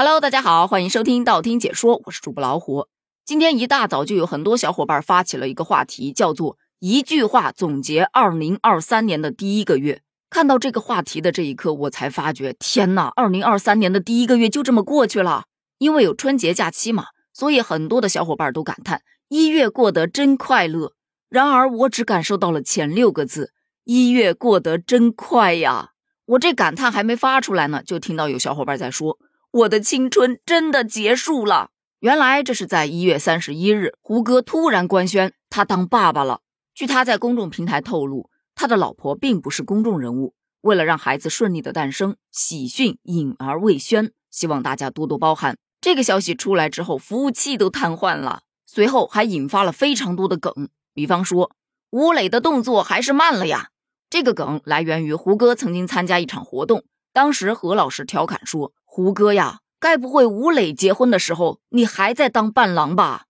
Hello，大家好，欢迎收听道听解说，我是主播老虎。今天一大早就有很多小伙伴发起了一个话题，叫做一句话总结二零二三年的第一个月。看到这个话题的这一刻，我才发觉，天哪，二零二三年的第一个月就这么过去了。因为有春节假期嘛，所以很多的小伙伴都感叹一月过得真快乐。然而我只感受到了前六个字：一月过得真快呀。我这感叹还没发出来呢，就听到有小伙伴在说：“我的青春真的结束了。”原来这是在一月三十一日，胡歌突然官宣他当爸爸了。据他在公众平台透露，他的老婆并不是公众人物。为了让孩子顺利的诞生，喜讯隐而未宣，希望大家多多包涵。这个消息出来之后，服务器都瘫痪了，随后还引发了非常多的梗，比方说吴磊的动作还是慢了呀。这个梗来源于胡歌曾经参加一场活动，当时何老师调侃说：“胡歌呀，该不会吴磊结婚的时候你还在当伴郎吧？”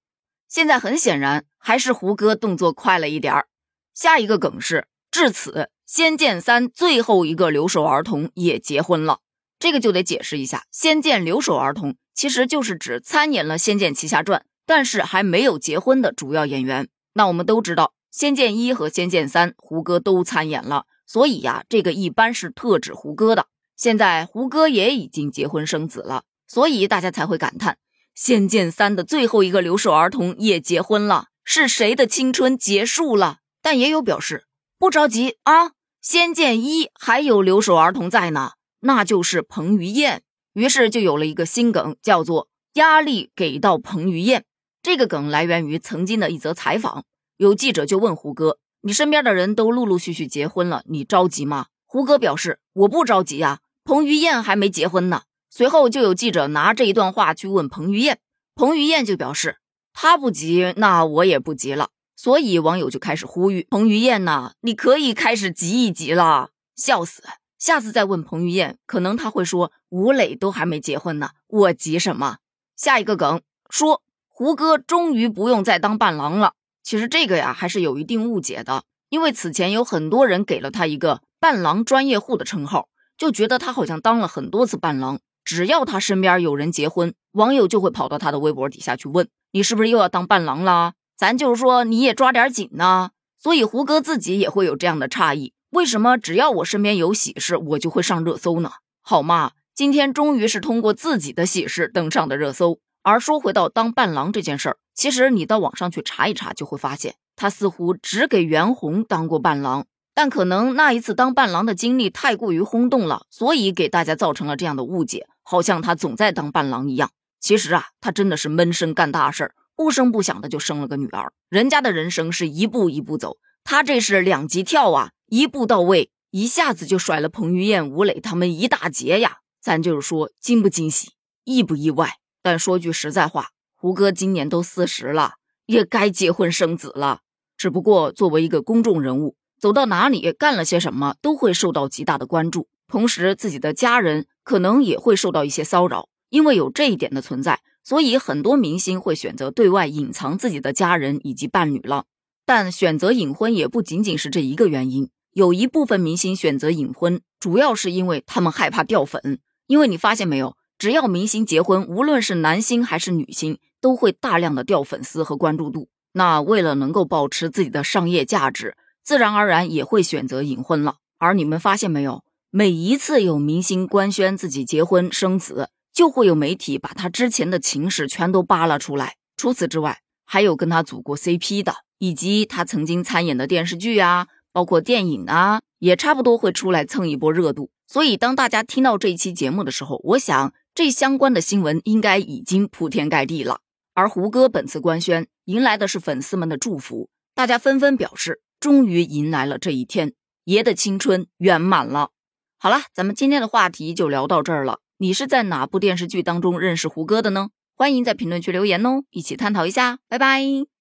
现在很显然还是胡歌动作快了一点儿。下一个梗是至此，《仙剑三》最后一个留守儿童也结婚了，这个就得解释一下，《仙剑》留守儿童其实就是指参演了《仙剑奇侠传》但是还没有结婚的主要演员。那我们都知道。《仙剑一》和《仙剑三》，胡歌都参演了，所以呀，这个一般是特指胡歌的。现在胡歌也已经结婚生子了，所以大家才会感叹《仙剑三》的最后一个留守儿童也结婚了，是谁的青春结束了？但也有表示不着急啊，《仙剑一》还有留守儿童在呢，那就是彭于晏。于是就有了一个新梗，叫做“压力给到彭于晏”。这个梗来源于曾经的一则采访。有记者就问胡歌：“你身边的人都陆陆续续结婚了，你着急吗？”胡歌表示：“我不着急呀，彭于晏还没结婚呢。”随后就有记者拿这一段话去问彭于晏，彭于晏就表示：“他不急，那我也不急了。”所以网友就开始呼吁彭于晏呐：“你可以开始急一急了。”笑死！下次再问彭于晏，可能他会说：“吴磊都还没结婚呢，我急什么？”下一个梗说胡歌终于不用再当伴郎了。其实这个呀还是有一定误解的，因为此前有很多人给了他一个“伴郎专业户”的称号，就觉得他好像当了很多次伴郎。只要他身边有人结婚，网友就会跑到他的微博底下去问：“你是不是又要当伴郎啦？”咱就是说你也抓点紧呢。所以胡歌自己也会有这样的诧异：为什么只要我身边有喜事，我就会上热搜呢？好嘛，今天终于是通过自己的喜事登上的热搜。而说回到当伴郎这件事儿。其实你到网上去查一查，就会发现他似乎只给袁弘当过伴郎，但可能那一次当伴郎的经历太过于轰动了，所以给大家造成了这样的误解，好像他总在当伴郎一样。其实啊，他真的是闷声干大事儿，不声不响的就生了个女儿。人家的人生是一步一步走，他这是两级跳啊，一步到位，一下子就甩了彭于晏、吴磊他们一大截呀。咱就是说，惊不惊喜，意不意外？但说句实在话。胡歌今年都四十了，也该结婚生子了。只不过作为一个公众人物，走到哪里干了些什么，都会受到极大的关注。同时，自己的家人可能也会受到一些骚扰。因为有这一点的存在，所以很多明星会选择对外隐藏自己的家人以及伴侣了。但选择隐婚也不仅仅是这一个原因，有一部分明星选择隐婚，主要是因为他们害怕掉粉。因为你发现没有，只要明星结婚，无论是男星还是女星。都会大量的掉粉丝和关注度，那为了能够保持自己的商业价值，自然而然也会选择隐婚了。而你们发现没有，每一次有明星官宣自己结婚生子，就会有媒体把他之前的情史全都扒拉出来。除此之外，还有跟他组过 CP 的，以及他曾经参演的电视剧啊，包括电影啊，也差不多会出来蹭一波热度。所以，当大家听到这一期节目的时候，我想这相关的新闻应该已经铺天盖地了。而胡歌本次官宣迎来的是粉丝们的祝福，大家纷纷表示，终于迎来了这一天，爷的青春圆满了。好了，咱们今天的话题就聊到这儿了。你是在哪部电视剧当中认识胡歌的呢？欢迎在评论区留言哦，一起探讨一下。拜拜。